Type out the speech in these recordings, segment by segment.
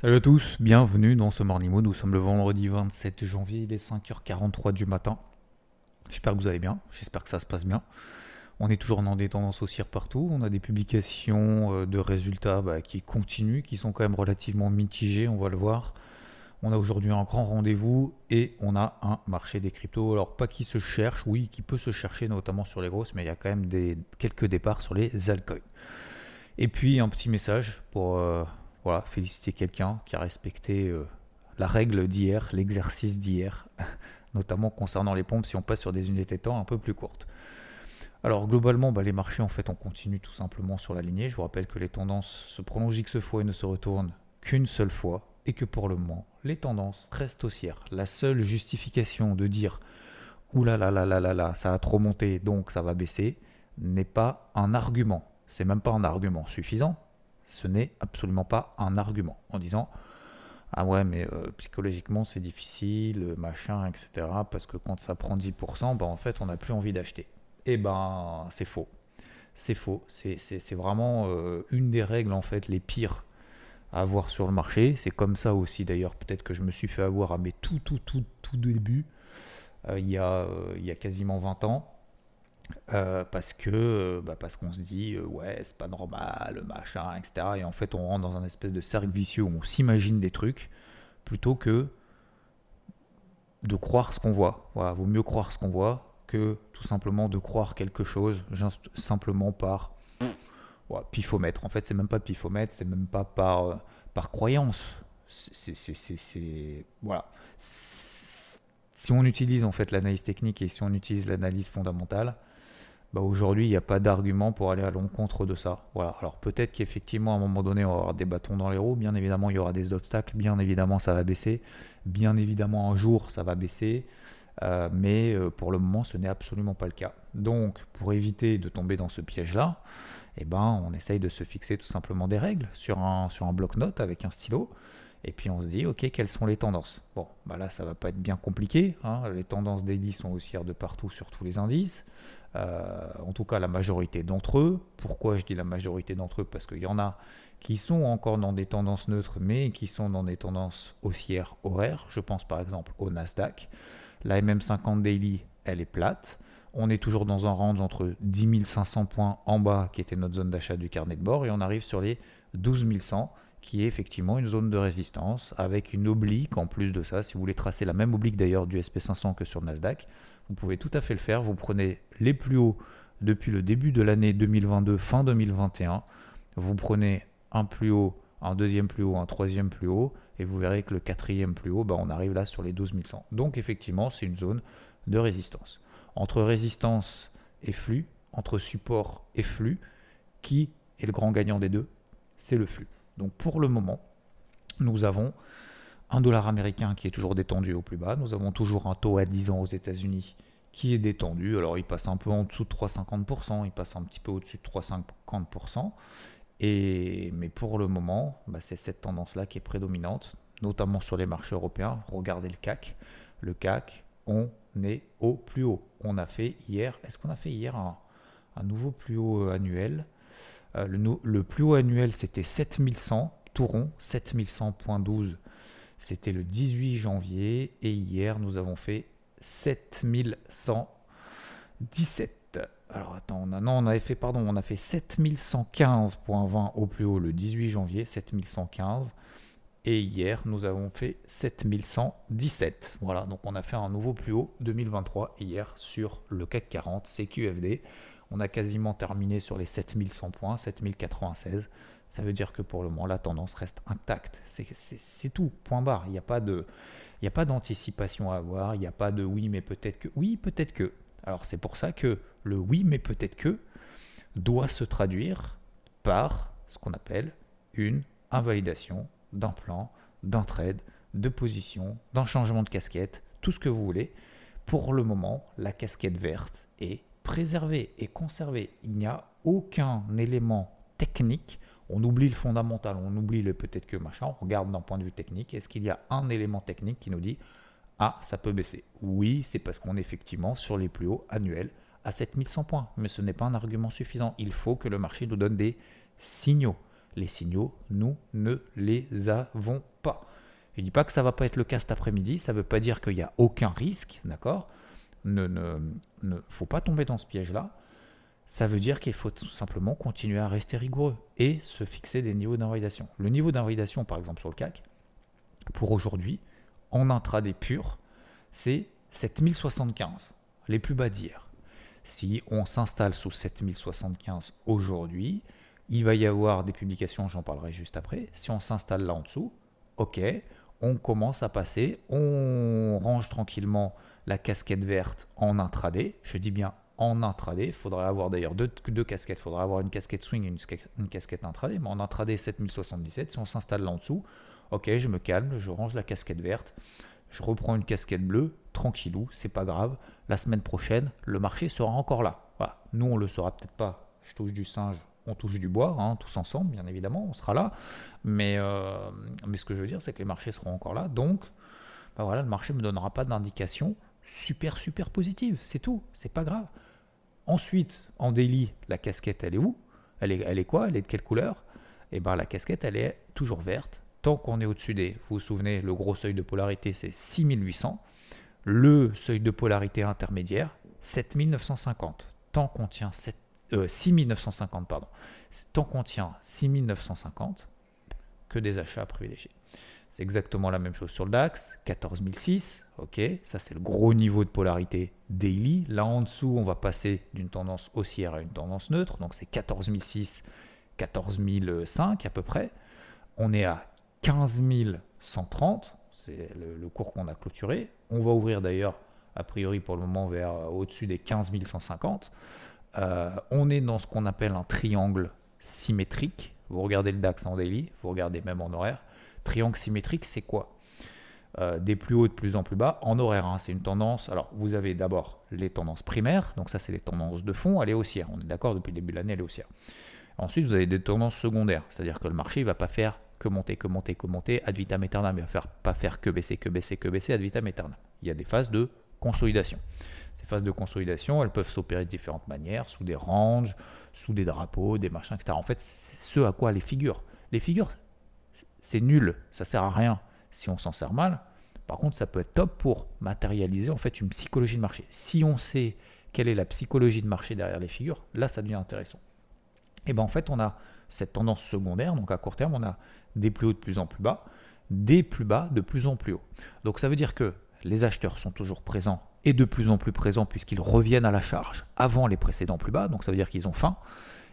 Salut à tous, bienvenue dans ce Morning Mood. Nous sommes le vendredi 27 janvier, il est 5h43 du matin. J'espère que vous allez bien, j'espère que ça se passe bien. On est toujours dans des tendances haussières partout. On a des publications euh, de résultats bah, qui continuent, qui sont quand même relativement mitigés, on va le voir. On a aujourd'hui un grand rendez-vous et on a un marché des cryptos. Alors pas qui se cherche, oui, qui peut se chercher notamment sur les grosses, mais il y a quand même des, quelques départs sur les altcoins. Et puis un petit message pour euh, voilà, féliciter quelqu'un qui a respecté euh, la règle d'hier, l'exercice d'hier, notamment concernant les pompes si on passe sur des unités de temps un peu plus courtes. Alors globalement, bah, les marchés en fait on continue tout simplement sur la lignée. Je vous rappelle que les tendances se prolongent X fois et ne se retournent qu'une seule fois et que pour le moment les tendances restent haussières. La seule justification de dire oulala là là là là ça a trop monté donc ça va baisser n'est pas un argument. C'est même pas un argument suffisant ce n'est absolument pas un argument en disant ah ouais mais euh, psychologiquement c'est difficile, machin, etc. Parce que quand ça prend 10%, bah en fait on n'a plus envie d'acheter. Et eh ben c'est faux. C'est faux. C'est vraiment euh, une des règles en fait les pires à avoir sur le marché. C'est comme ça aussi d'ailleurs peut-être que je me suis fait avoir à mes tout tout tout tout début euh, il, y a, il y a quasiment 20 ans euh, parce que euh, bah parce qu'on se dit euh, ouais c'est pas normal machin etc et en fait on rentre dans un espèce de cercle vicieux où on s'imagine des trucs plutôt que de croire ce qu'on voit. Voilà vaut mieux croire ce qu'on voit que tout simplement de croire quelque chose simplement par ouais, pifomètre. En fait c'est même pas pifomètre c'est même pas par par croyance. C'est voilà. Si on utilise en fait l'analyse technique et si on utilise l'analyse fondamentale bah aujourd'hui, il n'y a pas d'argument pour aller à l'encontre de ça. Voilà. Alors peut-être qu'effectivement, à un moment donné, on va avoir des bâtons dans les roues. Bien évidemment, il y aura des obstacles. Bien évidemment, ça va baisser. Bien évidemment, un jour, ça va baisser. Euh, mais euh, pour le moment, ce n'est absolument pas le cas. Donc, pour éviter de tomber dans ce piège-là, eh ben, on essaye de se fixer tout simplement des règles sur un, sur un bloc-notes avec un stylo. Et puis on se dit, ok, quelles sont les tendances? Bon, bah là, ça va pas être bien compliqué. Hein. Les tendances daily sont haussières de partout sur tous les indices. Euh, en tout cas, la majorité d'entre eux. Pourquoi je dis la majorité d'entre eux? Parce qu'il y en a qui sont encore dans des tendances neutres, mais qui sont dans des tendances haussières horaires. Je pense par exemple au Nasdaq. La MM50 Daily, elle est plate. On est toujours dans un range entre 10 500 points en bas, qui était notre zone d'achat du carnet de bord, et on arrive sur les 12 100 qui est effectivement une zone de résistance avec une oblique en plus de ça. Si vous voulez tracer la même oblique d'ailleurs du SP500 que sur Nasdaq, vous pouvez tout à fait le faire. Vous prenez les plus hauts depuis le début de l'année 2022, fin 2021. Vous prenez un plus haut, un deuxième plus haut, un troisième plus haut, et vous verrez que le quatrième plus haut, bah, on arrive là sur les 12 100. Donc effectivement, c'est une zone de résistance. Entre résistance et flux, entre support et flux, qui est le grand gagnant des deux? C'est le flux. Donc pour le moment, nous avons un dollar américain qui est toujours détendu au plus bas. Nous avons toujours un taux à 10 ans aux États-Unis qui est détendu. Alors il passe un peu en dessous de 3,50%, il passe un petit peu au-dessus de 3,50%. Et, mais pour le moment, bah, c'est cette tendance-là qui est prédominante, notamment sur les marchés européens. Regardez le CAC. Le CAC, on est au plus haut. On a fait hier, est-ce qu'on a fait hier un, nouveau plus haut euh, annuel? Euh, le, plus haut annuel, c'était 7100, tout rond, 7100.12. C'était le 18 janvier. Et hier, nous avons fait 7117. Alors attends, on a, non, on avait fait, pardon, on a fait 7115.20 au plus haut le 18 janvier, 7115. Et hier, nous avons fait 7117. Voilà, donc on a fait un nouveau plus haut 2023 hier sur le CAC 40, CQFD. On a quasiment terminé sur les 7100 points, 7096. Ça veut dire que pour le moment, la tendance reste intacte. C'est tout, point barre. Il n'y a pas d'anticipation à avoir, il n'y a pas de oui mais peut-être que. Oui, peut-être que. Alors c'est pour ça que le oui mais peut-être que doit se traduire par ce qu'on appelle une invalidation d'un plan, d'un trade, de position, d'un changement de casquette, tout ce que vous voulez. Pour le moment, la casquette verte est préservée et conservée. Il n'y a aucun élément technique. On oublie le fondamental, on oublie le peut-être que machin, on regarde d'un point de vue technique. Est-ce qu'il y a un élément technique qui nous dit Ah, ça peut baisser Oui, c'est parce qu'on est effectivement sur les plus hauts annuels à 7100 points. Mais ce n'est pas un argument suffisant. Il faut que le marché nous donne des signaux. Les signaux, nous ne les avons pas. Je ne dis pas que ça ne va pas être le cas cet après-midi, ça ne veut pas dire qu'il n'y a aucun risque, d'accord? Ne ne, ne faut pas tomber dans ce piège-là. Ça veut dire qu'il faut tout simplement continuer à rester rigoureux et se fixer des niveaux d'invalidation. Le niveau d'invalidation, par exemple sur le CAC, pour aujourd'hui, en intraday pur, c'est 7075, les plus bas d'hier. Si on s'installe sous 7075 aujourd'hui, il va y avoir des publications, j'en parlerai juste après. Si on s'installe là en dessous, ok, on commence à passer, on range tranquillement la casquette verte en intraday. Je dis bien en intraday. Il faudrait avoir d'ailleurs deux, casquettes. Il faudrait avoir une casquette swing et une, casquette intraday. Mais en intraday 7077, si on s'installe là en dessous, ok, je me calme, je range la casquette verte, je reprends une casquette bleue, tranquillou, c'est pas grave. La semaine prochaine, le marché sera encore là. Nous, on le saura peut-être pas. Je touche du singe, on touche du bois, hein, tous ensemble, bien évidemment, on sera là. Mais, euh, mais ce que je veux dire, c'est que les marchés seront encore là. Donc, bah voilà, le marché ne me donnera pas d'indication super, super positive. C'est tout, c'est pas grave. Ensuite, en daily, la casquette, elle est où? Elle est, elle est quoi? Elle est de quelle couleur? Eh bien, la casquette, elle est toujours verte. Tant qu'on est au-dessus des, vous vous souvenez, le gros seuil de polarité, c'est 6800. Le seuil de polarité intermédiaire, 7950. Tant qu'on tient 7 6950, euh, pardon. Tant qu'on tient 6950, que des achats privilégiés. C'est exactement la même chose sur le DAX, 14006, ok, ça c'est le gros niveau de polarité daily. Là en dessous, on va passer d'une tendance haussière à une tendance neutre, donc c'est 14006, 14005 à peu près. On est à 15130, c'est le, cours qu'on a clôturé. On va ouvrir d'ailleurs, a priori pour le moment, vers euh, au-dessus des 15150. Euh, on est dans ce qu'on appelle un triangle symétrique. Vous regardez le DAX en daily, vous regardez même en horaire. Triangle symétrique, c'est quoi? Euh, Des plus hauts de plus en plus bas en horaire. Hein. c'est une tendance. Alors, vous avez d'abord les tendances primaires, donc ça, c'est les tendances de fond, elle est haussière. On est d'accord, depuis le début de l'année, elle est haussière. Ensuite, vous avez des tendances secondaires, c'est-à-dire que le marché ne va pas faire que monter, que monter, que monter ad vitam aeternam. Il va faire, pas faire que baisser, que baisser, que baisser ad vitam aeternam. Il y a des phases de consolidation. Ces phases de consolidation, elles peuvent s'opérer de différentes manières, sous des ranges, sous des drapeaux, des machins, etc. En fait, ce à quoi les figures. Les figures, c'est nul, ça sert à rien si on s'en sert mal. Par contre, ça peut être top pour matérialiser en fait une psychologie de marché. Si on sait quelle est la psychologie de marché derrière les figures, là, ça devient intéressant. Et bien en fait, on a cette tendance secondaire, donc à court terme, on a des plus hauts de plus en plus bas, des plus bas de plus en plus hauts. Donc ça veut dire que les acheteurs sont toujours présents et de plus en plus présents puisqu'ils reviennent à la charge avant les précédents plus bas, donc ça veut dire qu'ils ont faim.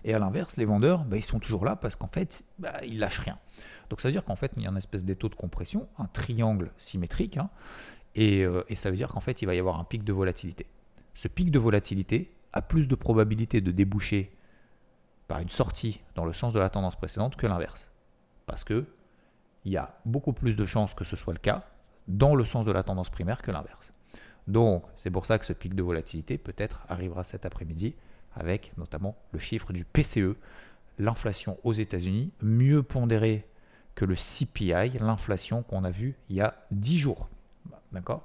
Et à l'inverse, les vendeurs, bah, ils sont toujours là parce qu'en fait, bah, ils lâchent rien. Donc ça veut dire qu'en fait, il y a une espèce d'étau de compression, un triangle symétrique, hein, euh, et, ça veut dire qu'en fait, il va y avoir un pic de volatilité. Ce pic de volatilité a plus de probabilité de déboucher par une sortie dans le sens de la tendance précédente que l'inverse. Parce que il y a beaucoup plus de chances que ce soit le cas dans le sens de la tendance primaire que l'inverse. Donc, c'est pour ça que ce pic de volatilité peut-être arrivera cet après-midi avec notamment le chiffre du PCE, l'inflation aux États-Unis, mieux pondérée que le CPI, l'inflation qu'on a vue il y a 10 jours. D'accord?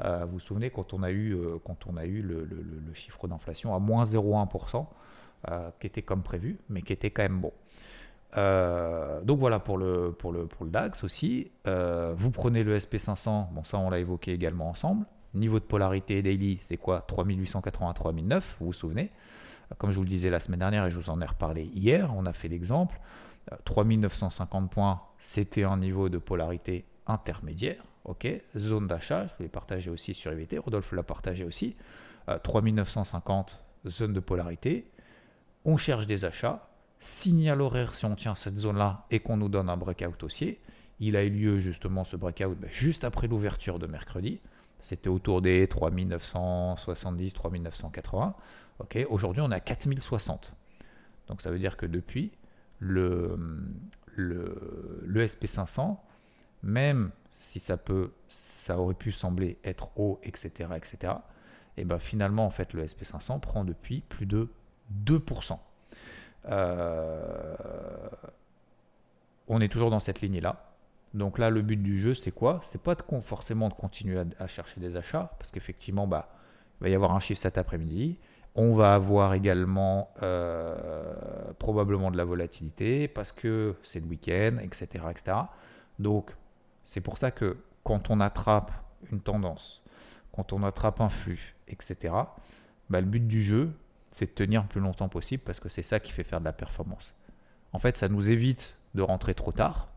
Euh, Vous vous souvenez quand on a eu, euh, quand on a eu le, chiffre d'inflation à moins 0,1%, euh, qui était comme prévu, mais qui était quand même bon. Donc voilà pour le, pour le, pour le DAX aussi. Vous prenez le SP500, bon ça on l'a évoqué également ensemble. Niveau de polarité daily, c'est quoi? 3880 3009, vous vous souvenez? Comme je vous le disais la semaine dernière et je vous en ai reparlé hier, on a fait l'exemple. 3950 euh, points, c'était un niveau de polarité intermédiaire. Zone d'achat, je vous l'ai partagé aussi sur EVT, Rodolphe l'a partagé aussi. 3950, zone de polarité. On cherche des achats, signal horaire si on tient cette zone-là et qu'on nous donne un breakout haussier. Il a eu lieu justement ce breakout ben, juste après l'ouverture de mercredi. C'était autour des 3970, 3980. Ok, Aujourd'hui, on à 4060. Donc ça veut dire que depuis, le, le, le SP500, même si ça peut, ça aurait pu sembler être haut, etc., etc., et ben finalement, en fait, le SP500 prend depuis plus de 2%. Euh, on est toujours dans cette lignée-là. Donc là, le but du jeu, c'est quoi? C'est pas de, forcément de continuer à, chercher des achats, parce qu'effectivement, bah, il va y avoir un chiffre cet après-midi. On va avoir également euh, probablement de la volatilité, parce que c'est le week-end, etc.. Donc, c'est pour ça que quand on attrape une tendance, quand on attrape un flux, etc., bah, le but du jeu, c'est de tenir le plus longtemps possible parce que c'est ça qui fait faire de la performance. En fait, ça nous évite de rentrer trop tard,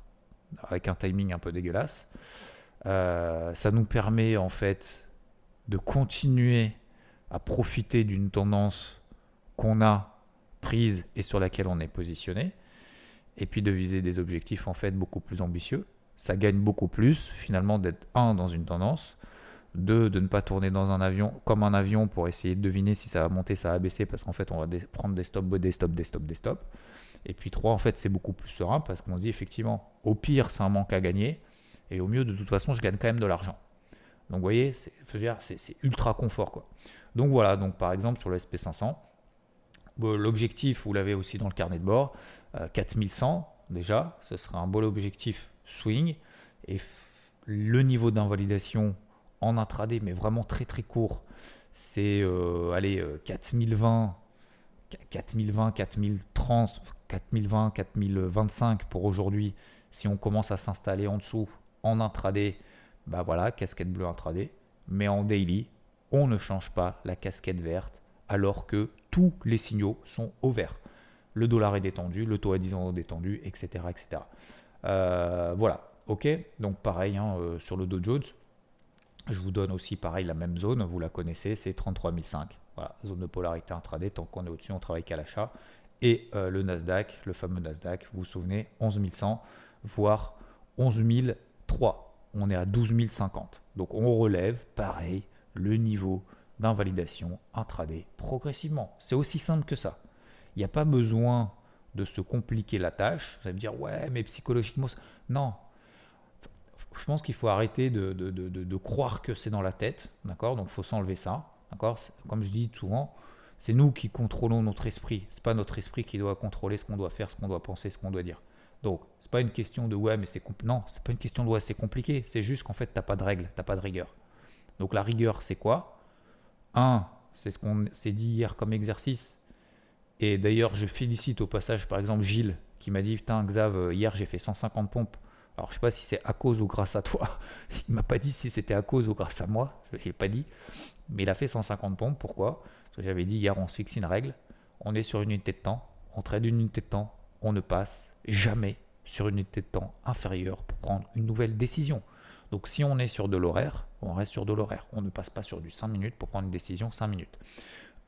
avec un timing un peu dégueulasse. Euh, ça nous permet en fait de continuer à profiter d'une tendance qu'on a prise et sur laquelle on est positionné, et puis de viser des objectifs en fait beaucoup plus ambitieux. Ça gagne beaucoup plus finalement d'être un dans une tendance, deux, de ne pas tourner dans un avion comme un avion pour essayer de deviner si ça va monter, ça va baisser, parce qu'en fait, on va prendre des stops, des stops, des stops, des stops. Et puis trois, en fait, c'est beaucoup plus serein parce qu'on se dit effectivement, au pire, c'est un manque à gagner, et au mieux, de toute façon, je gagne quand même de l'argent. Donc, vous voyez, c'est ultra confort. Quoi. Donc, voilà, donc par exemple, sur le SP500, l'objectif, vous l'avez aussi dans le carnet de bord, 4100 euh, déjà, ce sera un beau objectif swing, et le niveau d'invalidation en intraday, mais vraiment très très court, c'est euh, allez, 4020, 4020, 4030, 4020, 4025 pour aujourd'hui. Si on commence à s'installer en dessous en intraday, bah voilà, casquette bleue intraday. Mais en daily, on ne change pas la casquette verte alors que tous les signaux sont au vert. Le dollar est détendu, le taux à 10 ans est détendu, etc. etc. Euh, voilà, ok. Donc pareil hein, euh, sur le Dow Jones, je vous donne aussi pareil la même zone, vous la connaissez, c'est 33005. Voilà, zone de polarité intraday, tant qu'on est au-dessus, on travaille qu'à l'achat. Et euh, le Nasdaq, le fameux Nasdaq, vous vous souvenez, 11100, voire 11003. On est à 12050. Donc on relève, pareil, le niveau d'invalidation intraday progressivement. C'est aussi simple que ça. Il n'y a pas besoin de se compliquer la tâche. Vous allez me dire, ouais, mais psychologiquement, non, je pense qu'il faut arrêter de, de, de, croire que c'est dans la tête, d'accord? Donc il faut s'enlever ça, d'accord? Comme je dis souvent, c'est nous qui contrôlons notre esprit. C'est pas notre esprit qui doit contrôler ce qu'on doit faire, ce qu'on doit penser, ce qu'on doit dire. Donc c'est pas une question de ouais mais c'est. Non, c'est pas une question de ouais c'est compliqué. C'est juste qu'en fait t'as pas de règles, t'as pas de rigueur. Donc la rigueur c'est quoi? Un, c'est ce qu'on s'est dit hier comme exercice. Et d'ailleurs je félicite au passage par exemple Gilles qui m'a dit putain Xav hier j'ai fait 150 pompes alors, je sais pas si c'est à cause ou grâce à toi. Il m'a pas dit si c'était à cause ou grâce à moi. Je l'ai pas dit. Mais il a fait 150 pompes. Pourquoi? Parce que j'avais dit hier, on se fixe une règle. On est sur une unité de temps. On trade une unité de temps. On ne passe jamais sur une unité de temps inférieure pour prendre une nouvelle décision. Donc, si on est sur de l'horaire, on reste sur de l'horaire. On ne passe pas sur du 5 minutes pour prendre une décision 5 minutes.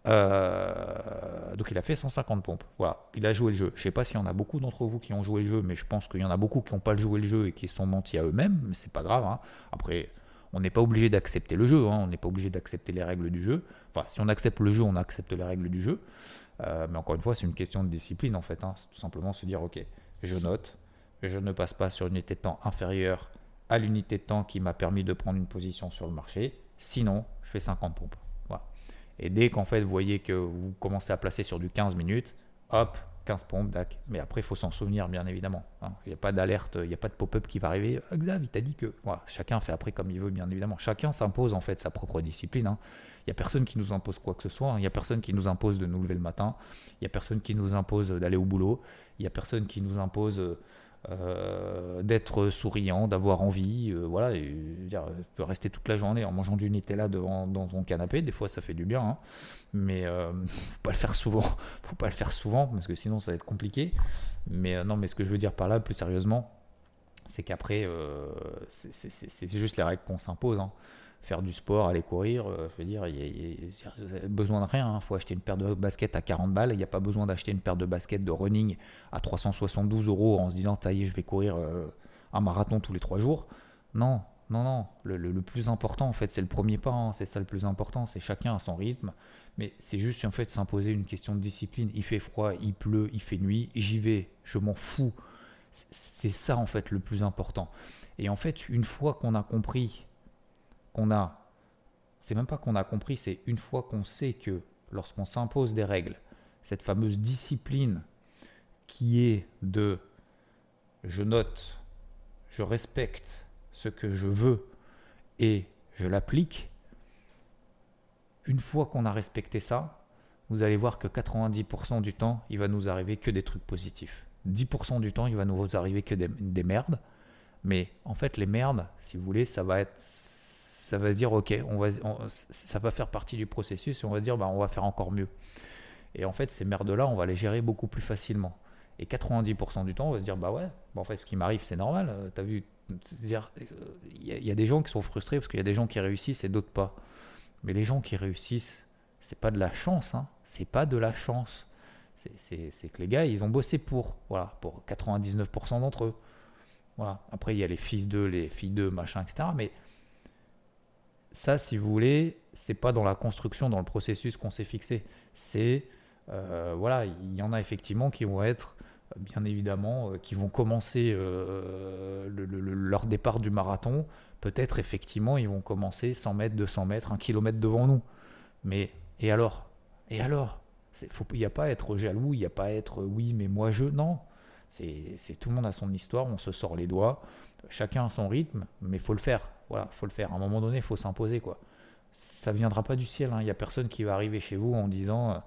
Euh, donc il a fait 150 pompes. Voilà, il a joué le jeu. Je sais pas s'il y en a beaucoup d'entre vous qui ont joué le jeu, mais je pense qu'il y en a beaucoup qui n'ont pas joué le jeu et qui sont mentis à eux-mêmes. Mais c'est pas grave. Hein. Après, on n'est pas obligé d'accepter le jeu. Hein. On n'est pas obligé d'accepter les règles du jeu. Enfin, si on accepte le jeu, on accepte les règles du jeu. Euh, mais encore une fois, c'est une question de discipline en fait. Hein. C'est tout simplement se dire, ok, je note, je ne passe pas sur une unité de temps inférieure à l'unité de temps qui m'a permis de prendre une position sur le marché. Sinon, je fais 50 pompes. Et dès qu'en fait vous voyez que vous commencez à placer sur du 15 minutes, hop, 15 pompes, dac. Mais après, il faut s'en souvenir, bien évidemment. Hein. Il n'y a pas d'alerte, il n'y a pas de pop-up qui va arriver. Ah, Xav, il t'a dit que. Voilà, chacun fait après comme il veut, bien évidemment. Chacun s'impose en fait sa propre discipline. Hein. Il n'y a personne qui nous impose quoi que ce soit. Hein. Il n'y a personne qui nous impose de nous lever le matin. Il n'y a personne qui nous impose d'aller au boulot. Il n'y a personne qui nous impose euh, d'être souriant, d'avoir envie, euh, voilà, et, dire, peut rester toute la journée en mangeant du Nutella devant dans ton canapé, des fois ça fait du bien, hein. mais euh, faut pas le faire souvent, faut pas le faire souvent parce que sinon ça va être compliqué. Mais non, mais ce que je veux dire par là, plus sérieusement, c'est qu'après, c'est juste les règles qu'on s'impose. Hein faire du sport, aller courir, euh, je veux dire, il y, a, besoin de rien. Il hein. faut acheter une paire de baskets à 40 balles. Il n'y a pas besoin d'acheter une paire de baskets de running à 372 euros en se disant, taillé, je vais courir euh, un marathon tous les trois jours. Non, non, non. Le, plus important, en fait, c'est le premier pas. Hein. C'est ça le plus important. C'est chacun à son rythme. Mais c'est juste, en fait, s'imposer une question de discipline. Il fait froid, il pleut, il fait nuit. J'y vais. Je m'en fous. C'est ça, en fait, le plus important. Et en fait, une fois qu'on a compris qu'on a. C'est même pas qu'on a compris, c'est une fois qu'on sait que lorsqu'on s'impose des règles, cette fameuse discipline qui est de je note, je respecte ce que je veux et je l'applique, une fois qu'on a respecté ça, vous allez voir que 90% du temps, il va nous arriver que des trucs positifs. 10% du temps, il va nous arriver que des, merdes. Mais en fait, les merdes, si vous voulez, ça va être, ça va se dire, ok, on va, ça va faire partie du processus et on va dire, bah, on va faire encore mieux. Et en fait, ces merdes-là, on va les gérer beaucoup plus facilement. Et 90% du temps, on va se dire, bah ouais, en fait, ce qui m'arrive, c'est normal. Euh, tu as vu, dire il y, a des gens qui sont frustrés parce qu'il y a des gens qui réussissent et d'autres pas. Mais les gens qui réussissent, c'est pas de la chance, hein. c'est pas de la chance. C'est que les gars, ils ont bossé pour, voilà, pour 99% d'entre eux. Voilà. Après, il y a les fils d'eux, les filles d'eux, machin, etc. Mais ça, si vous voulez, c'est pas dans la construction, dans le processus qu'on s'est fixé. C'est, euh, voilà, il y en a effectivement qui vont être bien évidemment, euh, qui vont commencer euh, leur départ du marathon, peut-être effectivement ils vont commencer 100 mètres, 200 mètres, 1 km devant nous. Mais et alors? Et alors? Il n'y a pas à être jaloux, il n'y a pas à être oui, mais moi je. Non. C'est tout le monde a son histoire, on se sort les doigts, chacun a son rythme, mais faut le faire. Voilà, faut le faire. À un moment donné, il faut s'imposer. quoi. Ça viendra pas du ciel. Hein. Il n'y a personne qui va arriver chez vous en disant euh,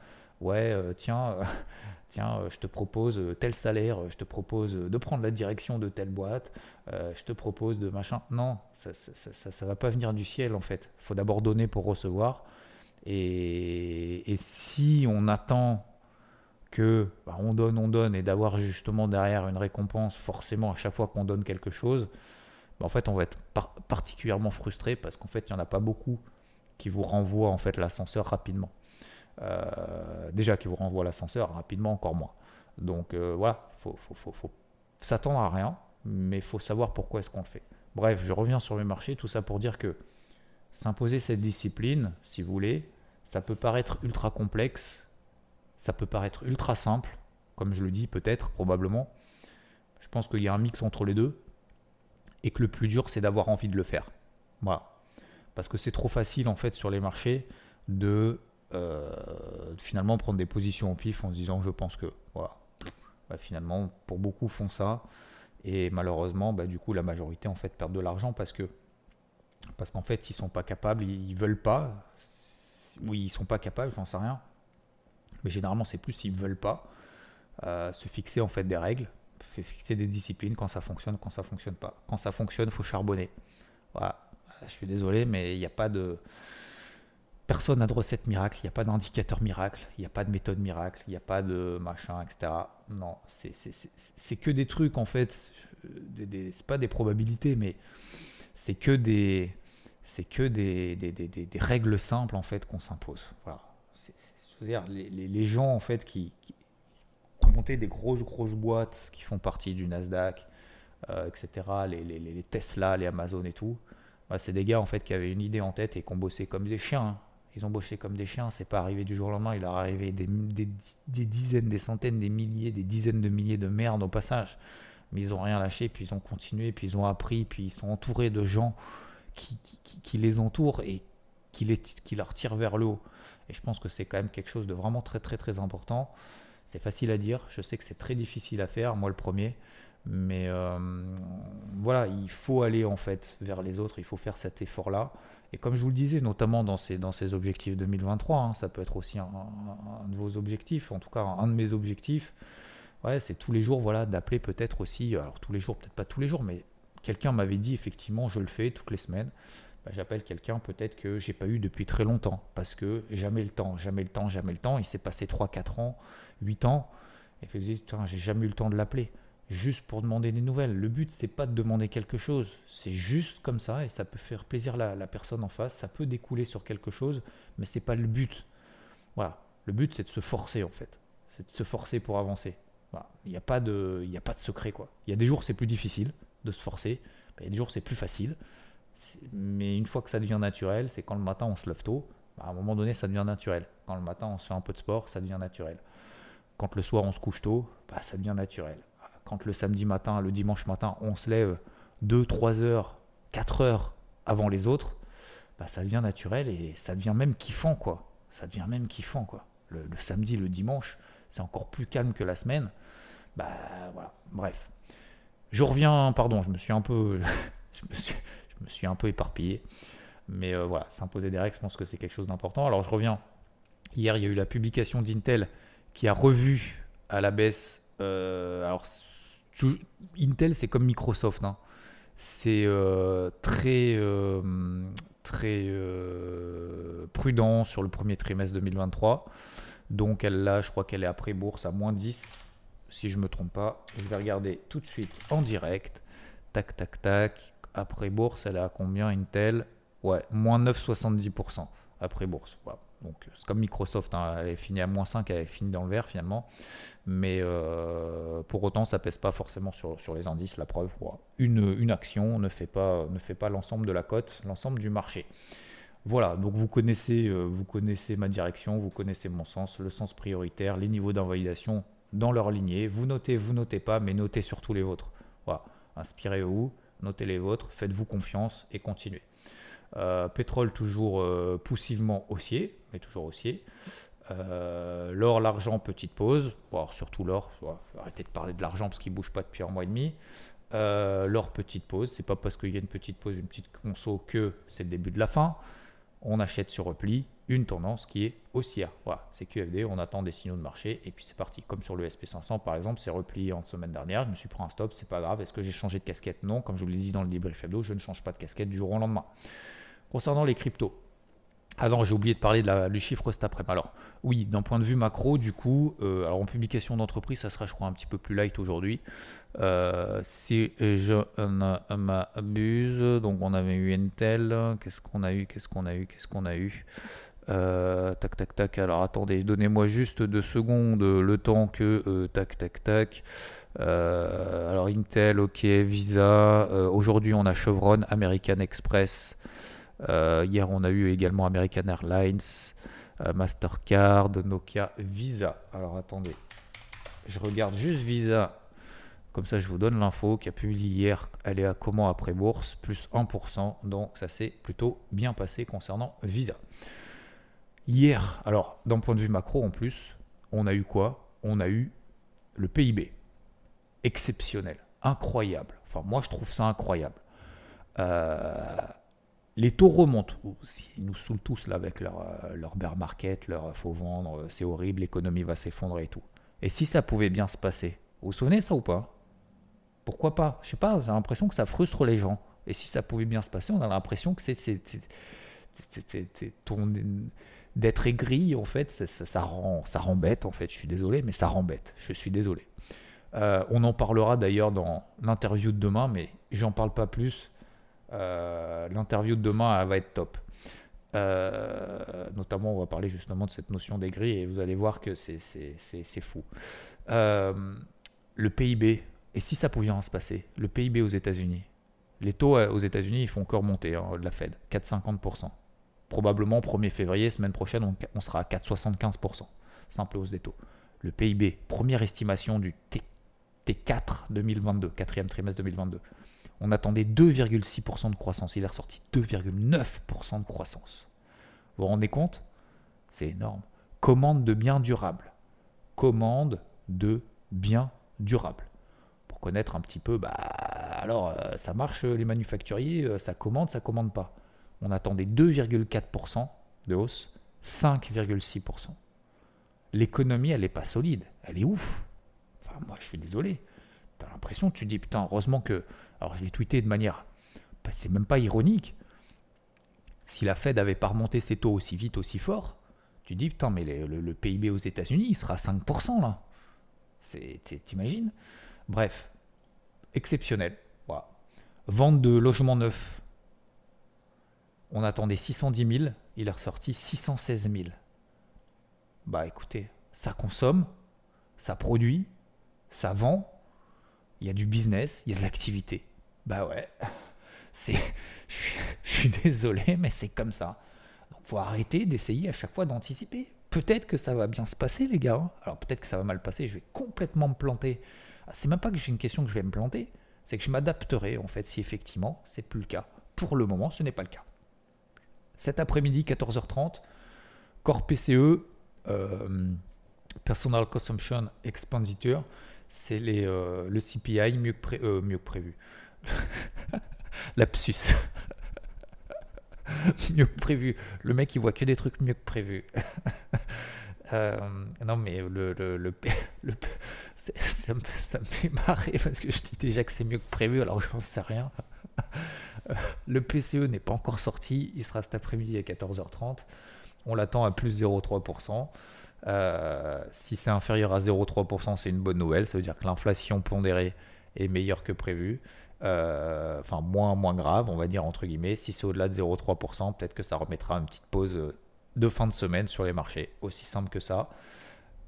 Ouais, tiens tiens, euh, je te propose euh, tel salaire, euh, je te propose de prendre la direction de telle boîte, je te propose de machin. Non, ça ne va pas venir du ciel en fait. Faut d'abord donner pour recevoir. Et, si on attend que bah, on donne, on donne, et d'avoir justement derrière une récompense, forcément à chaque fois qu'on donne quelque chose, en fait on va être particulièrement frustré parce qu'en fait il n'y en a pas beaucoup qui vous renvoient en fait l'ascenseur rapidement. Euh, déjà qui vous renvoie l'ascenseur rapidement, encore moins. Donc euh, voilà, il faut, faut, s'attendre à rien, mais il faut savoir pourquoi est-ce qu'on le fait. Bref, je reviens sur le marché, tout ça pour dire que s'imposer cette discipline, si vous voulez, ça peut paraître ultra complexe, ça peut paraître ultra simple, comme je le dis peut-être, probablement. Je pense qu'il y a un mix entre les deux, et que le plus dur, c'est d'avoir envie de le faire. Voilà. Parce que c'est trop facile, en fait, sur les marchés, de euh, finalement prendre des positions au pif en se disant je pense que voilà. Bah, finalement, pour beaucoup font ça et malheureusement, bah, du coup, la majorité en fait perdent de l'argent parce que parce qu'en fait, ils sont pas capables, ils, veulent pas. Oui, ils sont pas capables, j'en sais rien. Mais généralement, c'est plus ils veulent pas euh, se fixer en fait des règles, fixer des disciplines quand ça fonctionne, quand ça fonctionne pas. Quand ça fonctionne, faut charbonner. Voilà. Je suis désolé, mais il n'y a pas de Personne n'a de recette miracle, il n'y a pas d'indicateur miracle, il n'y a pas de méthode miracle, il n'y a pas de machin, etc. Non, c'est que des trucs en fait, c'est pas des probabilités, mais c'est que des règles simples en fait qu'on s'impose. C'est-à-dire les, gens en fait qui, monté des grosses grosses boîtes qui font partie du Nasdaq, euh, etc. Les, Tesla, les Amazon et tout. Bah, c'est des gars en fait qui avaient une idée en tête et qui ont bossé comme des chiens. Hein. Ils ont bossé comme des chiens, c'est pas arrivé du jour au lendemain, il leur est arrivé des, dizaines, des centaines, des milliers, des dizaines de milliers de merdes au passage. Mais ils ont rien lâché, puis ils ont continué, puis ils ont appris, puis ils sont entourés de gens qui, qui, les entourent et qui, les, qui leur tirent vers le haut. Et je pense que c'est quand même quelque chose de vraiment très très très important. C'est facile à dire, je sais que c'est très difficile à faire, moi le premier. Mais euh, voilà, il faut aller en fait vers les autres, il faut faire cet effort-là. Et comme je vous le disais, notamment dans ces, dans ces objectifs 2023, hein, ça peut être aussi un, de vos objectifs, en tout cas un de mes objectifs. Ouais, c'est tous les jours, voilà, d'appeler peut-être aussi, alors tous les jours, peut-être pas tous les jours, mais quelqu'un m'avait dit effectivement, je le fais toutes les semaines. Bah, j'appelle quelqu'un peut-être que j'ai pas eu depuis très longtemps, parce que jamais le temps, jamais le temps, jamais le temps. Il s'est passé 3-4 ans, 8 ans, et je me dis, j'ai jamais eu le temps de l'appeler juste pour demander des nouvelles. Le but, c'est pas de demander quelque chose, c'est juste comme ça et ça peut faire plaisir à la, personne en face, ça peut découler sur quelque chose, mais c'est pas le but. Voilà, le but, c'est de se forcer en fait, c'est de se forcer pour avancer. Il n'y a, pas de, il a pas de secret quoi. Il y a des jours, c'est plus difficile de se forcer, il y a des jours, c'est plus facile. Mais une fois que ça devient naturel, c'est quand le matin on se lève tôt, bah, à un moment donné ça devient naturel. Quand le matin on se fait un peu de sport, ça devient naturel. Quand le soir on se couche tôt, bah, ça devient naturel. Quand le samedi matin, le dimanche matin, on se lève 2, 3 heures, 4 heures avant les autres, bah, ça devient naturel et ça devient même kiffant quoi. Ça devient même kiffant quoi. Le, samedi, le dimanche, c'est encore plus calme que la semaine. Bah voilà, bref. Je reviens, pardon, je me suis un peu, je me suis, je me suis un peu éparpillé. Mais euh, voilà, s'imposer des règles, je pense que c'est quelque chose d'important. Alors je reviens. Hier, il y a eu la publication d'Intel qui a revu à la baisse. euh, alors, Intel, c'est comme Microsoft. hein. C'est euh, très, euh, très prudent sur le premier trimestre 2023. Donc, elle là, je crois qu'elle est après bourse à moins 10. Si je me trompe pas, je vais regarder tout de suite en direct. Tac, tac, tac. Après bourse, elle est à combien Intel? Ouais, moins 9,70% après bourse. Donc c'est comme Microsoft, hein, elle est finie à moins 5, elle est finie dans le vert finalement. Mais euh, pour autant, ça pèse pas forcément sur, les indices, la preuve. Une, action ne fait pas, ne fait pas l'ensemble de la cote, l'ensemble du marché. Voilà, donc vous connaissez, euh, vous connaissez ma direction, vous connaissez mon sens, le sens prioritaire, les niveaux d'invalidation dans leur lignée. Vous notez, vous notez pas, mais notez surtout les vôtres. Voilà, inspirez-vous, notez les vôtres, faites-vous confiance et continuez. Euh, pétrole toujours poussivement haussier, mais toujours haussier. Euh, l'or, l'argent, petite pause. Bon, surtout l'or, arrêter de parler de l'argent parce qu'il bouge pas depuis un mois et demi. Euh, l'or, petite pause. C'est pas parce qu'il y a une petite pause, une petite conso que c'est le début de la fin. On achète sur repli une tendance qui est haussière. Voilà, c'est QFD, on attend des signaux de marché et puis c'est parti. Comme sur le SP500 par exemple, c'est replié en semaine dernière. Je me suis pris un stop, c'est pas grave. Est-ce que j'ai changé de casquette? Non, comme je vous l'ai dit dans le débrief hebdo, je ne change pas de casquette du jour au lendemain. Concernant les cryptos, ah non, j'ai oublié de parler de la- du chiffre cet après. Alors, oui, d'un point de vue macro, du coup, euh, alors en publication d'entreprise, ça sera, je crois, un petit peu plus light aujourd'hui. Euh, si je ne m'abuse, donc on avait eu Intel. Qu'est-ce qu'on a eu Qu'est-ce qu'on a eu Qu'est-ce qu'on a eu Euh, Tac, tac, tac. Alors attendez, donnez-moi juste deux secondes, le temps que. tac, tac, tac. Alors Intel, ok, Visa. Aujourd'hui, on a Chevron, American Express. Euh, hier, on a eu également American Airlines, euh, Mastercard, Nokia, Visa. Alors attendez, je regarde juste Visa. Comme ça, je vous donne l'info qui a publié hier. Elle est à comment après bourse Plus 1%. Donc ça s'est plutôt bien passé concernant Visa. Hier, alors d'un point de vue macro en plus, on a eu quoi? On a eu le PIB. Exceptionnel. Incroyable. Enfin, moi, je trouve ça incroyable. Euh, les taux remontent. Ils nous saoulent tous là avec leur, euh, leur bear market, leur euh, faut vendre, euh, c'est horrible, l'économie va s'effondrer et tout. Et si ça pouvait bien se passer Vous vous souvenez ça ou pas? Pourquoi pas? Je sais pas, j'ai l'impression que ça frustre les gens. Et si ça pouvait bien se passer, on a l'impression que c'est d'être aigri en fait, ça, ça- rend ça rend bête en fait. Je suis désolé, mais ça rend bête. Je suis désolé. On en parlera d'ailleurs dans l'interview de demain, mais j'en parle pas plus. Euh, L'interview de demain, elle va être top. Euh, notamment, on va parler justement de cette notion d'aigri et vous allez voir que c'est fou. Euh, le PIB, et si ça pouvait bien se passer, le PIB aux États-Unis, les taux aux États-Unis, ils font encore monter hein, de la Fed, 4,50%. Probablement 1er février, semaine prochaine, on, sera à 4,75%. Simple hausse des taux. Le PIB, première estimation du T, T4 2022, quatrième trimestre 2022. On attendait 2,6% de croissance. Il est ressorti 2,9% de croissance. Vous vous rendez compte? C'est énorme. Commande de biens durables. Commande de biens durables. Pour connaître un petit peu, bah alors euh, ça marche les manufacturiers, euh, ça commande, ça commande pas. On attendait 2,4% de hausse, 5,6%. L'économie, elle n'est pas solide, elle est ouf. Enfin, moi, je suis désolé. Tu dis, putain, heureusement que. Alors, je l'ai tweeté de manière. bah, C'est même pas ironique. Si la Fed avait pas remonté ses taux aussi vite, aussi fort, tu dis, putain, mais le, PIB aux États-Unis, il sera à 5% là. T'imagines? Bref, exceptionnel. Vente de logements neufs. On attendait 610 000, il est ressorti 616 000. Bah écoutez, ça consomme, ça produit, ça vend, il y a du business, il y a de l'activité. Bah ouais, je suis, désolé, mais c'est comme ça. Donc faut arrêter d'essayer à chaque fois d'anticiper. Peut-être que ça va bien se passer, les gars. Alors peut-être que ça va mal passer, je vais complètement me planter. Ah, c'est même pas que j'ai une question que je vais me planter, c'est que je m'adapterai en fait si effectivement c'est plus le cas. Pour le moment, ce n'est pas le cas. Cet après-midi, 14h30, Core PCE, Personal Consumption Expenditure, c'est les, euh, le CPI mieux que, euh, mieux que prévu. Lapsus. mieux que prévu. Le mec, il voit que des trucs mieux que prévu. non, mais le, le, le, ça, me, ça, me, fait marrer parce que je dis déjà que c'est mieux que prévu, alors je n'en sais rien. le PCE n'est pas encore sorti, il sera cet après-midi à 14h30. On l'attend à plus 0,3%. Euh, si c'est inférieur à 0,3%, c'est une bonne nouvelle. Ça veut dire que l'inflation pondérée est meilleure que prévu. Euh, enfin, moins, grave, on va dire, entre guillemets. Si c'est au-delà de 0,3%, peut-être que ça remettra une petite pause de fin de semaine sur les marchés. Aussi simple que ça.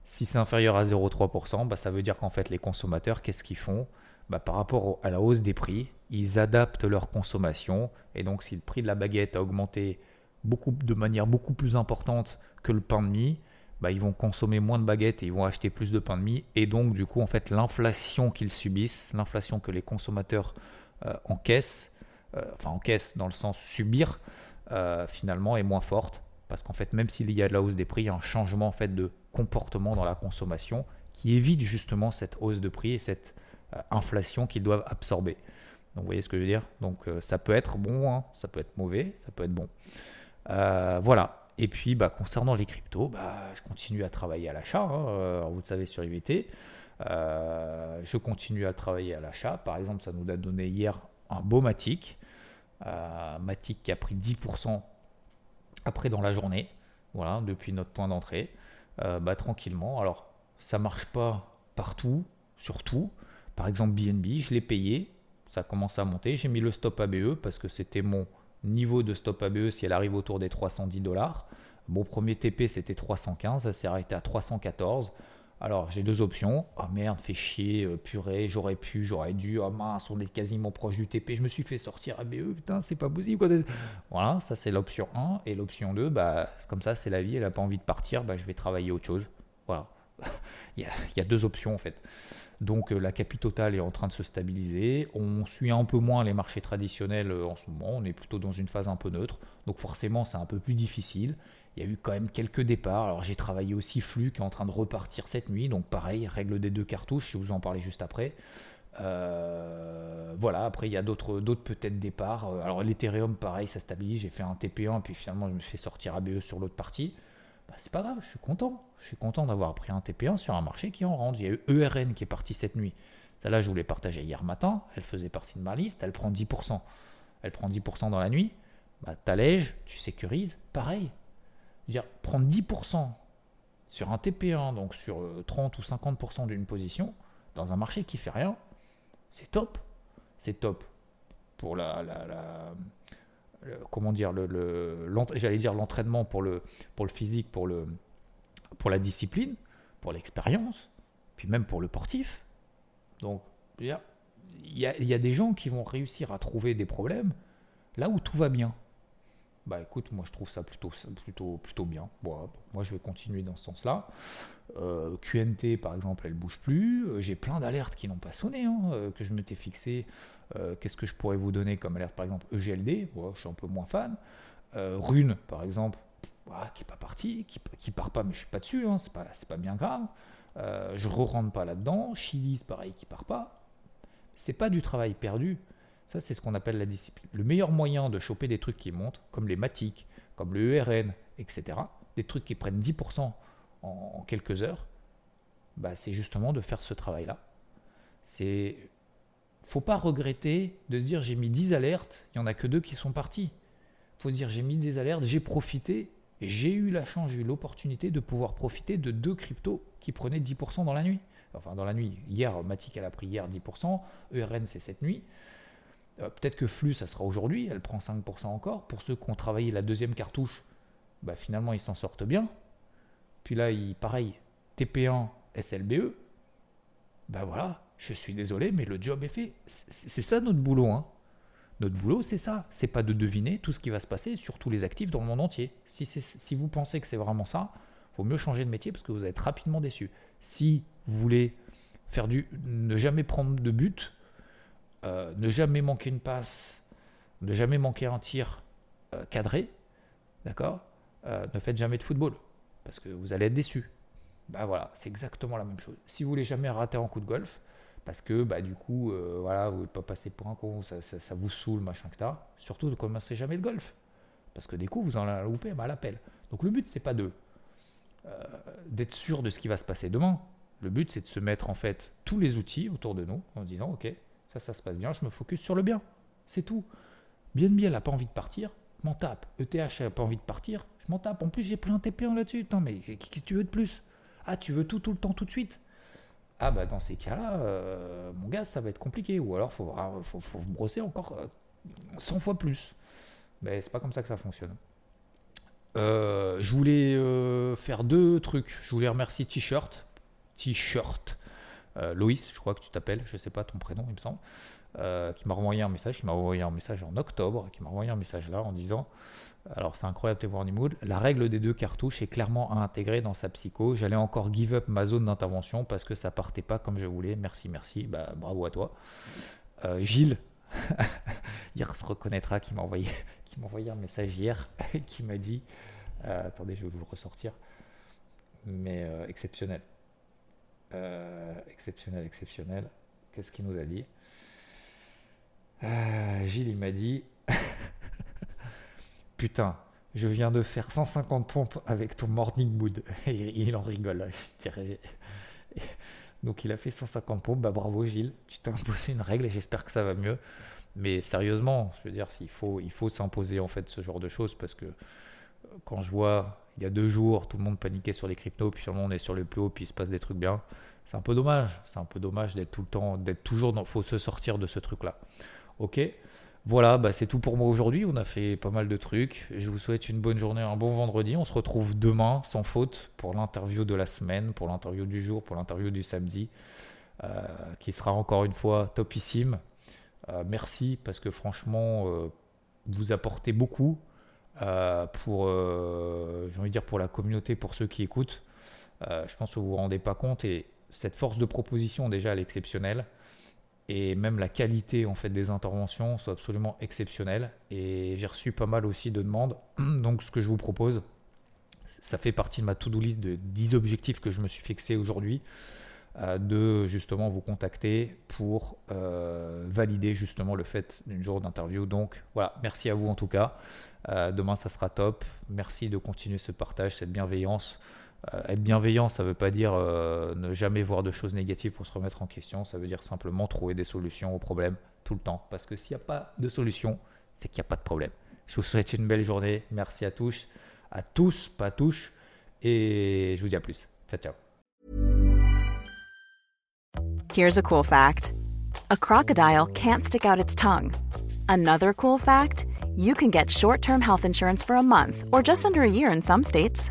Si c'est inférieur à 0,3%, bah, ça veut dire qu'en fait, les consommateurs, qu'est-ce qu'ils font? Bah, Par rapport à la hausse des prix, ils adaptent leur consommation. Et donc, si le prix de la baguette a augmenté beaucoup, de manière beaucoup plus importante que le pain de mie, bah, ils vont consommer moins de baguettes et ils vont acheter plus de pain de mie. Et donc, du coup, en fait, l'inflation qu'ils subissent, l'inflation que les consommateurs euh, encaissent, euh, enfin encaissent dans le sens subir, euh, finalement, est moins forte. Parce qu'en fait, même s'il y a de la hausse des prix, il y a un changement en fait, de comportement dans la consommation qui évite justement cette hausse de prix et cette inflation qu'ils doivent absorber. Donc vous voyez ce que je veux dire? Donc ça peut être bon, hein, ça peut être mauvais, ça peut être bon. voilà, et puis, bah, concernant les cryptos, bah, je continue à travailler à l'achat. Hein, euh, vous le savez sur IVT. Euh, je continue à travailler à l'achat. Par exemple, ça nous a donné hier un beau Matic. Euh, Matic qui a pris 10% après dans la journée. Voilà, depuis notre point d'entrée. bah, tranquillement. Alors, ça marche pas partout, surtout. Par exemple, BNB, je l'ai payé. Ça commence à monter. J'ai mis le stop ABE parce que c'était mon niveau de stop ABE si elle arrive autour des 310 dollars. Mon premier TP c'était 315, ça s'est arrêté à 314. Alors j'ai deux options. Oh merde, fait chier, euh, purée, j'aurais pu, j'aurais dû. Oh mince, on est quasiment proche du TP. Je me suis fait sortir ABE, putain, c'est pas possible. Voilà, ça c'est l'option 1. Et l'option 2, bah, comme ça, c'est la vie, elle a pas envie de partir, bah, je vais travailler autre chose. Voilà. il, y a deux options en fait. Donc euh, la capi totale est en train de se stabiliser. On suit un peu moins les marchés traditionnels euh, en ce moment. On est plutôt dans une phase un peu neutre. Donc forcément, c'est un peu plus difficile. Il y a eu quand même quelques départs. Alors j'ai travaillé aussi Flux qui est en train de repartir cette nuit. Donc pareil, règle des deux cartouches. Je vais vous en parler juste après. Euh, voilà, après il y a d'autres, d'autres peut-être départs. Alors l'Ethereum, pareil, ça stabilise. J'ai fait un TP1, puis finalement je me fais sortir ABE sur l'autre partie. Bah, c'est pas grave, je suis content. Je suis content d'avoir pris un TP1 sur un marché qui en rentre. Il y a eu ERN qui est parti cette nuit. Celle-là, je vous l'ai partagée hier matin. Elle faisait partie de ma liste. Elle prend 10%. Elle prend 10% dans la nuit. Bah, allèges, tu sécurises. Pareil. dire, prendre 10% sur un TP1, donc sur 30 euh, ou 50% d'une position, dans un marché qui fait rien, c'est top. C'est top pour la, la comment dire, le, j'allais dire l'entraînement pour le, pour le physique, pour, le, pour la discipline, pour l'expérience, puis même pour le portif. Donc, il y a, des gens qui vont réussir à trouver des problèmes là où tout va bien. Bah écoute, moi je trouve ça plutôt, plutôt, plutôt bien. Moi je vais continuer dans ce sens-là. Euh, QNT par exemple, elle bouge plus. Euh, j'ai plein d'alertes qui n'ont pas sonné, hein, euh, que je m'étais fixé. Qu'est-ce que je pourrais vous donner comme alerte Par exemple, EGLD, je suis un peu moins fan. Rune par exemple, qui n'est pas parti, qui, qui part pas, mais je suis pas dessus, hein, c'est pas, pas bien grave. je ne rentre pas là-dedans. Chilis, pareil, qui part pas. C'est pas du travail perdu. Ça, c'est ce qu'on appelle la discipline. Le meilleur moyen de choper des trucs qui montent, comme les matiques, comme le ERN, etc., des trucs qui prennent 10% en, quelques heures, bah, c'est justement de faire ce travail-là. C'est faut pas regretter de se dire j'ai mis 10 alertes, il n'y en a que deux qui sont partis. faut se dire j'ai mis des alertes, j'ai profité, j'ai eu la chance, j'ai eu l'opportunité de pouvoir profiter de deux cryptos qui prenaient 10% dans la nuit. Enfin, dans la nuit. Hier, Matic, elle a pris hier 10%, ERN, c'est cette nuit. Euh, peut-être que Flux, ça sera aujourd'hui, elle prend 5% encore. Pour ceux qui ont travaillé la deuxième cartouche, bah, finalement, ils s'en sortent bien. Puis là, il, pareil, TP1, SLBE, ben voilà, je suis désolé, mais le job est fait. C'est ça notre boulot. Hein. Notre boulot, c'est ça. C'est pas de deviner tout ce qui va se passer sur tous les actifs dans le monde entier. Si, si vous pensez que c'est vraiment ça, vaut mieux changer de métier parce que vous allez rapidement déçu. Si vous voulez faire du, ne jamais prendre de but, euh, ne jamais manquer une passe, ne jamais manquer un tir euh, cadré, d'accord euh, Ne faites jamais de football parce que vous allez être déçu. Bah voilà, c'est exactement la même chose. Si vous voulez jamais rater un coup de golf, parce que bah, du coup, voilà, vous pouvez pas passer pour un con, ça, vous saoule, machin, etc. Surtout ne commencez jamais le golf. Parce que des coups, vous en louper bah, à l'appel. Donc le but, c'est pas de d'être sûr de ce qui va se passer demain. Le but, c'est de se mettre en fait tous les outils autour de nous en disant, ok, ça, ça se passe bien, je me focus sur le bien. C'est tout. Bien bien, n'a pas envie de partir, m'en tape. ETH n'a pas envie de partir, je m'en tape. En plus, j'ai pris un TP1 là-dessus. mais qu'est-ce que tu veux de plus? Ah, tu veux tout, tout le temps, tout de suite? Ah, bah dans ces cas-là, euh, mon gars, ça va être compliqué. Ou alors, faut, faut, faut, brosser encore 100 euh, fois plus. Mais c'est pas comme ça que ça fonctionne. Euh, je voulais faire deux trucs. Je voulais remercier T-shirt. T-shirt Loïs, je crois que tu t'appelles, je sais pas ton prénom, il me semble, qui m'a envoyé un message, qui m'a envoyé un message en octobre, qui m'a envoyé un message là en disant alors c'est incroyable tes warning mood. La règle des deux cartouches est clairement à intégrer dans sa psycho. J'allais encore give up ma zone d'intervention parce que ça partait pas comme je voulais. Merci, merci. Bah, bravo à toi. Euh, Gilles, hier se reconnaîtra qui m'a envoyé, un message hier qui m'a dit attendez, je vais vous le ressortir. Mais exceptionnel. Euh, exceptionnel, exceptionnel. Qu'est-ce qu'il nous a dit? Euh, Gilles, il m'a dit Putain, je viens de faire 150 pompes avec ton morning mood. il, en rigole, Donc il a fait 150 pompes. Bah bravo Gilles, tu t'es imposé une règle et j'espère que ça va mieux. Mais sérieusement, je veux dire, il faut, il faut s'imposer en fait ce genre de choses parce que euh, quand je vois il y a deux jours, tout le monde paniquait sur les cryptos, puis finalement on est sur le plus haut, puis il se passe des trucs bien. C'est un peu dommage. C'est un peu dommage d'être tout le temps, d'être toujours dans. Faut se sortir de ce truc-là. Ok. Voilà, bah c'est tout pour moi aujourd'hui. On a fait pas mal de trucs. Je vous souhaite une bonne journée, un bon vendredi. On se retrouve demain, sans faute, pour l'interview de la semaine, pour l'interview du jour, pour l'interview du samedi, euh, qui sera encore une fois topissime. Euh, merci parce que franchement, euh, vous apportez beaucoup. Pour, j'ai envie dire pour la communauté, pour ceux qui écoutent. Je pense que vous vous rendez pas compte et cette force de proposition déjà elle est exceptionnelle et même la qualité en fait des interventions sont absolument exceptionnelles et j'ai reçu pas mal aussi de demandes. Donc ce que je vous propose, ça fait partie de ma to-do list de 10 objectifs que je me suis fixé aujourd'hui de justement vous contacter pour valider justement le fait d'une jour d'interview. Donc voilà, merci à vous en tout cas. Euh, demain, ça sera top. Merci de continuer ce partage, cette bienveillance. Euh, être bienveillant, ça ne veut pas dire euh, ne jamais voir de choses négatives pour se remettre en question. Ça veut dire simplement trouver des solutions aux problèmes tout le temps. Parce que s'il n'y a pas de solution, c'est qu'il n'y a pas de problème. Je vous souhaite une belle journée. Merci à tous, à tous, pas à tous. Et je vous dis à plus. Ciao, ciao. Here's a cool fact: a crocodile can't stick out its tongue. Another cool fact. you can get short term health insurance for a month or just under a year in some states.